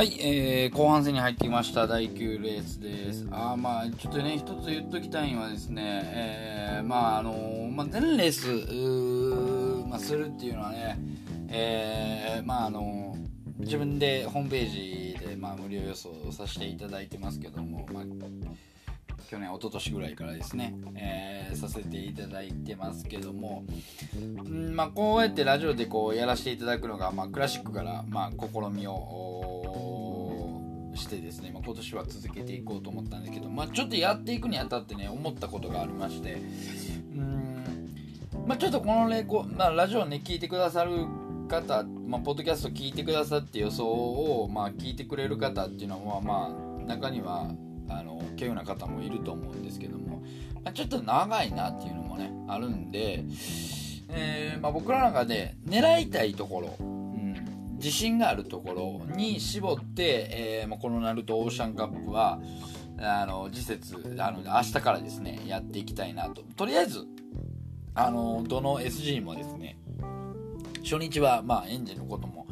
はい、えー、後半戦に入ってきました第9レースです。あまあちょっとね、一つ言っときたいのはですね、えー、まああのまあ、全レースまあ、するっていうのはね、えー、まああの自分でホームページで、まあ、無料予想させていただいてますけども、まあ、去年、一昨年ぐらいからですね、えー、させていただいてますけども、んまあ、こうやってラジオでこうやらせていただくのが、まあ、クラシックから、まあ、試みをしてですね、まあ、今年は続けていこうと思ったんですけど、まあ、ちょっとやっていくにあたってね思ったことがありましてうんまあ、ちょっとこのレコ、まあ、ラジオね聞いてくださる方、まあ、ポッドキャスト聞いてくださって予想を、まあ、聞いてくれる方っていうのはまあ中にはあの稀有な方もいると思うんですけども、まあ、ちょっと長いなっていうのもねあるんで、えーまあ、僕らの中で狙いたいところ自信があるところに絞って、えー、このナルトオーシャンカップはあの次節あの明日からですねやっていきたいなと。とりあえずあのどの SG もですね初日は、まあ、エンジンのことも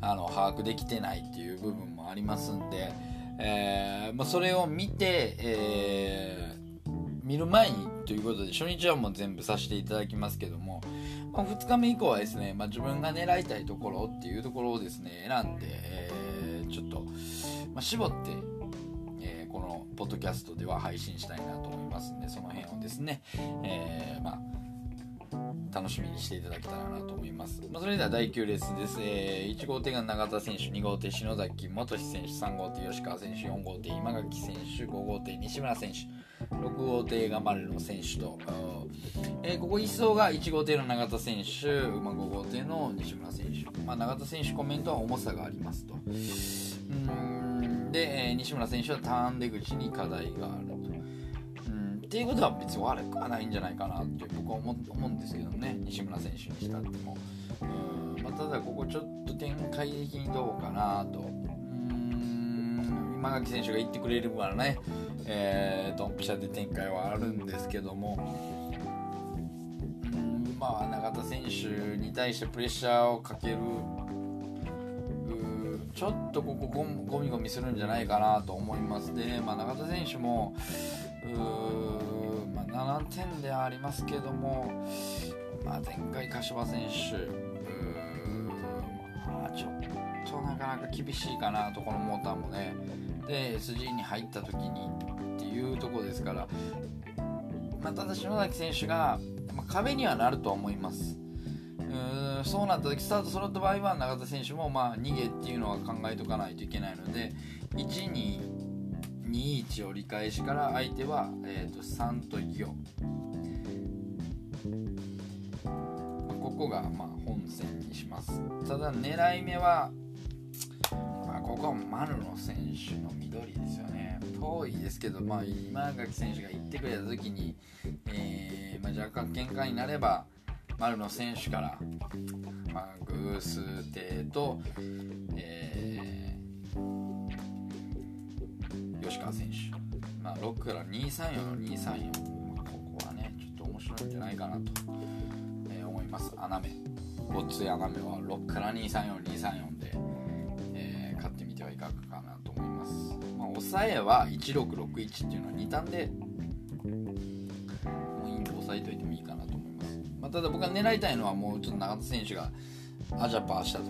あの把握できてないっていう部分もありますんで、えー、まあ、それを見て、えー、見る前にということで初日はもう全部させていただきますけども、まあ、2日目以降はですね、まあ、自分が狙いたいところっていうところをですね選んで、えー、ちょっと、まあ、絞って、えー、このポッドキャストでは配信したいなと思いますんでその辺をですね、えー、まあ楽しみにしていただけたらなと思います。まあ、それでは第9レースです。えー、1号艇が永田選手、2号艇篠崎元志選手、3号艇吉川選手、4号艇今垣選手、5号艇西村選手、6号艇が丸野選手と、えー、ここ1走が1号艇の永田選手、ま、5号艇の西村選手、まあ、永田選手コメントは重さがありますと。うんで、えー、西村選手はターン出口に課題があると。っていうことは別に悪くはないんじゃないかなって僕は思うんですけどね。西村選手にしたっても。うん、まあ、ただここちょっと展開的にどうかなと。今垣選手が言ってくれるからね、えー、ドンピシャで展開はあるんですけども。うんまあ永田選手に対してプレッシャーをかける。ちょっとここゴミゴミするんじゃないかなと思います。で、まあ、永田選手もまあ、7点ではありますけども、まあ、前回柏選手まあ、ちょっとなかなか厳しいかなとこのモーターもね。で SG に入った時にっていうとこですから、まあ、ただ篠崎選手が、まあ、壁にはなると思います。うそうなった時スタート揃った場合は永田選手もまあ逃げっていうのは考えとかないといけないので1、2、21折り返しから相手は、えーと、3と4ここがまあ本戦にします。ただ狙い目は、ここは丸野選手の緑ですよね。遠いですけど、まあ、今垣選手が行ってくれた時に、えーまあ、若干喧嘩になれば丸野選手から、まあ、偶数艇と、えー吉川選手、まあ、6から234の234、ここはねちょっと面白いんじゃないかなと、えー、思います。穴目。ごっつい穴目は6から234234さ、えは1661っていうのは2単でもうインで押さえといてもいいかなと思います、まあ、ただ僕が狙いたいのはもうちょっと長田選手がアジャパーした時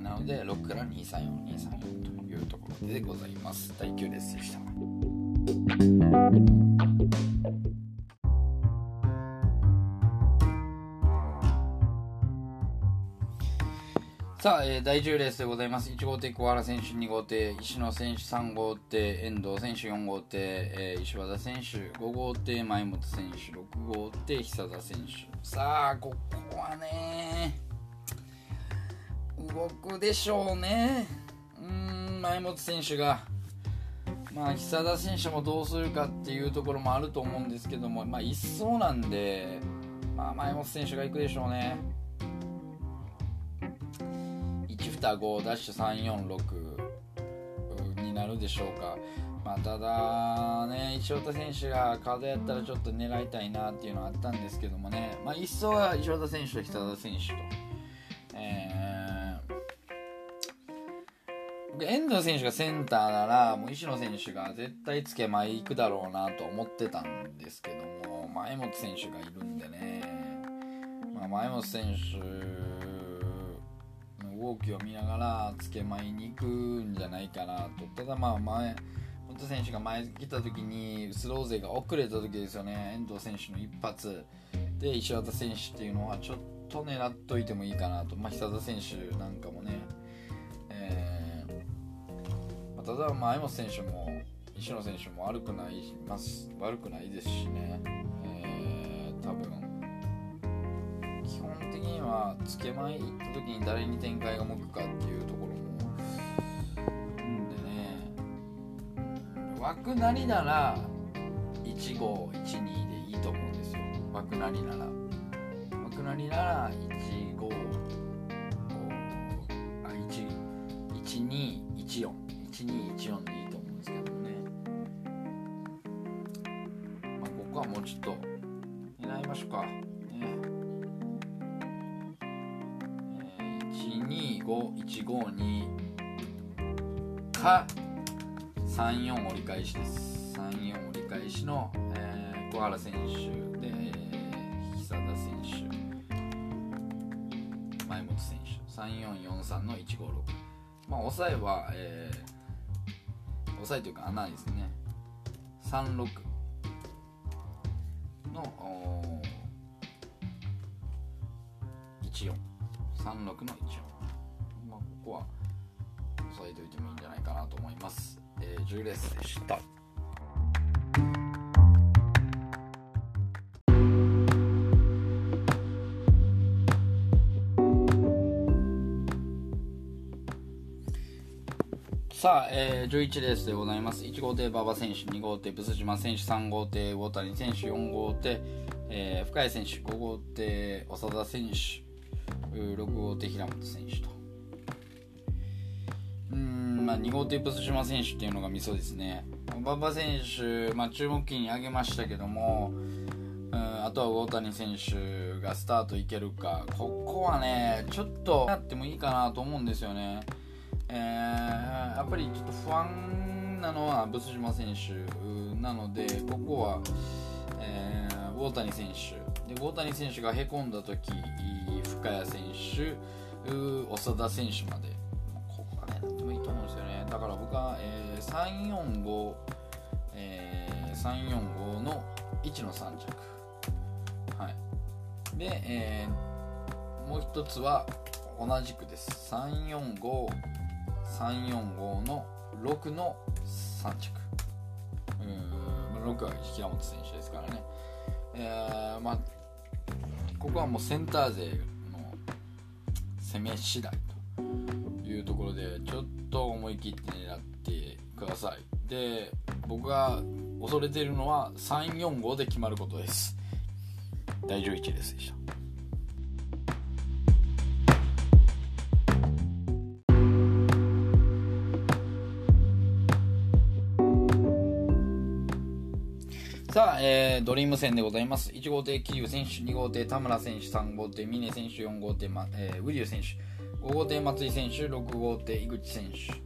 なので6から234234というところでございます。第9レースでした。さあ、えー、第10レースでございます。1号艇小原選手、2号艇石野選手、3号艇遠藤選手、4号艇、えー、石和田選手、5号艇前本選手、6号艇久田選手。さあ、ここはね、動くでしょうね。うん前本選手が、まあ、久田選手もどうするかっていうところもあると思うんですけども、まあ、1走なんで、まあ、前本選手が行くでしょうね。1、2、5、ダッシュ3、4、6になるでしょうか。まあ、ただね、石岡選手が風やったらちょっと狙いたいなっていうのはあったんですけどもね、まあ、1走は石岡選手と久田選手と。えー遠藤選手がセンターならもう石野選手が絶対つけまい行くだろうなと思ってたんですけども前本選手がいるんでね、まあ、前本選手の動きを見ながらつけまいに行くんじゃないかなとただまあ前本選手が前来た時にスロー勢が遅れた時ですよね。遠藤選手の一発で石渡選手っていうのはちょっと狙っといてもいいかなと、まあ、久田選手なんかもね、えーまあ、ただ前本選手も石野選手も悪くないます悪くないですしね、はつけ前行った時に誰に展開が向くかっていうところもん。でね枠なりなら1号12でいいと思うん。ですよ枠なりなら枠なりなら15あ1214 1214でいいと思うん。ですけどねまあここはもうちょっと狙いましょうかねえ125152か34折り返しです。34折り返しの、えー、小原選手で、久田選手。前本選手。3443の156まあ抑えは、えー、抑えというか穴ですね。36の1436の14ここは抑えておいてもいいんじゃないかなと思いますえー、10レースでした。さあ、えー、11レースでございます。1号艇馬場選手、2号艇ブス島選手、3号艇大谷選手、4号艇、えー、深谷選手、5号艇長田選手、6号艇平本選手と。まあ、2号テープス島選手っていうのがミソですね。馬場選手、まあ、注目期に上げましたけども、うん、あとは大谷選手がスタートいけるか、ここはね、ちょっとやってもいいかなと思うんですよね。えー、やっぱりちょっと不安なのはブス島選手なので、ここは、えー、大谷選手。で大谷選手がへこんだ時深谷選手長田選手までだから僕は、えー、345、えー、345の1の3着はい。で、えー、もう一つは同じくです。345345の6の3着うん6は平本選手ですからね。えー、まあここはもうセンター勢の攻め次第と。いうところでちょっと思い切って狙ってください。で僕が恐れているのは345で決まることです。第11ですでした。さあ、えー、ドリーム戦でございます。1号艇、桐生選手、2号艇、田村選手、3号艇、峰選手、4号艇、まえー、ウリュウ選手、5号艇松井選手6号艇井口選手。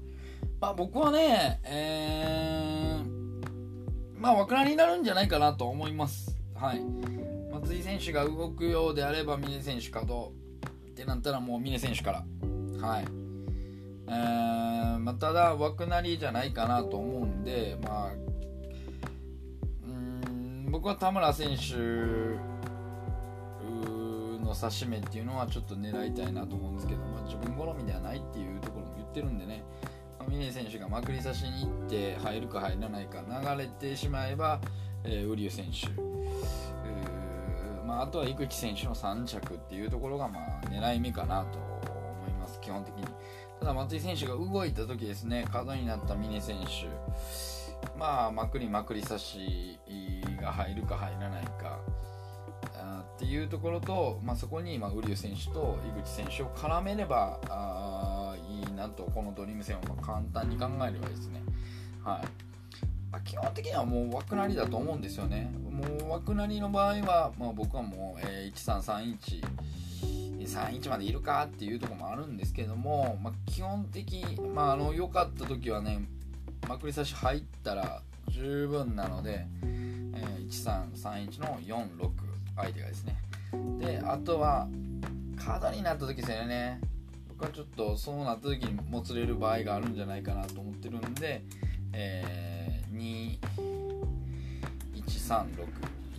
まあ僕はねえー、まあ枠なりになるんじゃないかなと思います。はい。松井選手が動くようであれば峰選手稼働ってなったらもう峰選手から。はい。えー、まあ、ただ枠なりじゃないかなと思うんでまあうん僕は田村選手指し目っていうのはちょっと狙いたいなと思うんですけど、まあ、自分好みではないっていうところも言ってるんでね、まあ、峰選手がまくり差しに行って入るか入らないか流れてしまえば、えー、瓜生選手。まあ、あとは生木選手の3着っていうところがまあ狙い目かなと思います基本的に。ただ松井選手が動いた時ですね角になった峰選手。まあまくりまくり差しが入るか入らないか。っていうところと、まあ、そこに、まあ、瓜生選手と井口選手を絡めればあいいなとこのドリーム戦を簡単に考えればですね、はい。まあ、基本的にはもう枠なりだと思うんですよね。もう枠なりの場合は、まあ、僕はもう、えー、1331、31までいるかっていうところもあるんですけども、まあ、基本的まああの良かった時はねまくり差し入ったら十分なので、えー、1331の46相手がですね。であとはカードになった時ですよね。僕はちょっとそうなった時にもつれる場合があるんじゃないかなと思ってるんで、えー、2136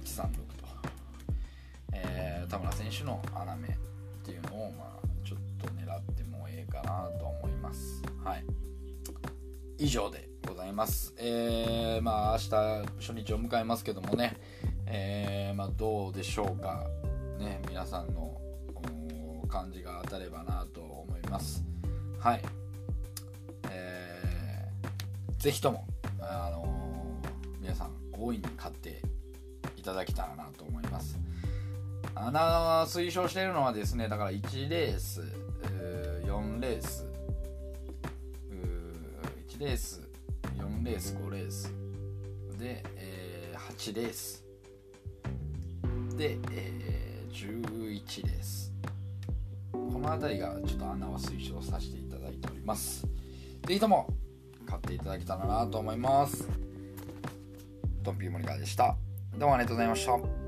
136と、えー、田村選手の穴目っていうのを、まあ、ちょっと狙ってもええかなと思います。はい。以上でございます。えー、まあ明日初日を迎えますけどもね。えー、まあ、どうでしょうか。ね皆さんの感じが当たればなと思います。はい。えー、ぜひともあのー、皆さん大いに買っていただけたらなと思います。穴推奨しているのはですねだから1レース4レース1レース4レース5レースで、えー、8レース。で、えー、11です。この辺りがちょっと穴は推奨させていただいております。ぜひとも買っていただけたらなと思います。ドンピーモニカでした。どうもありがとうございました。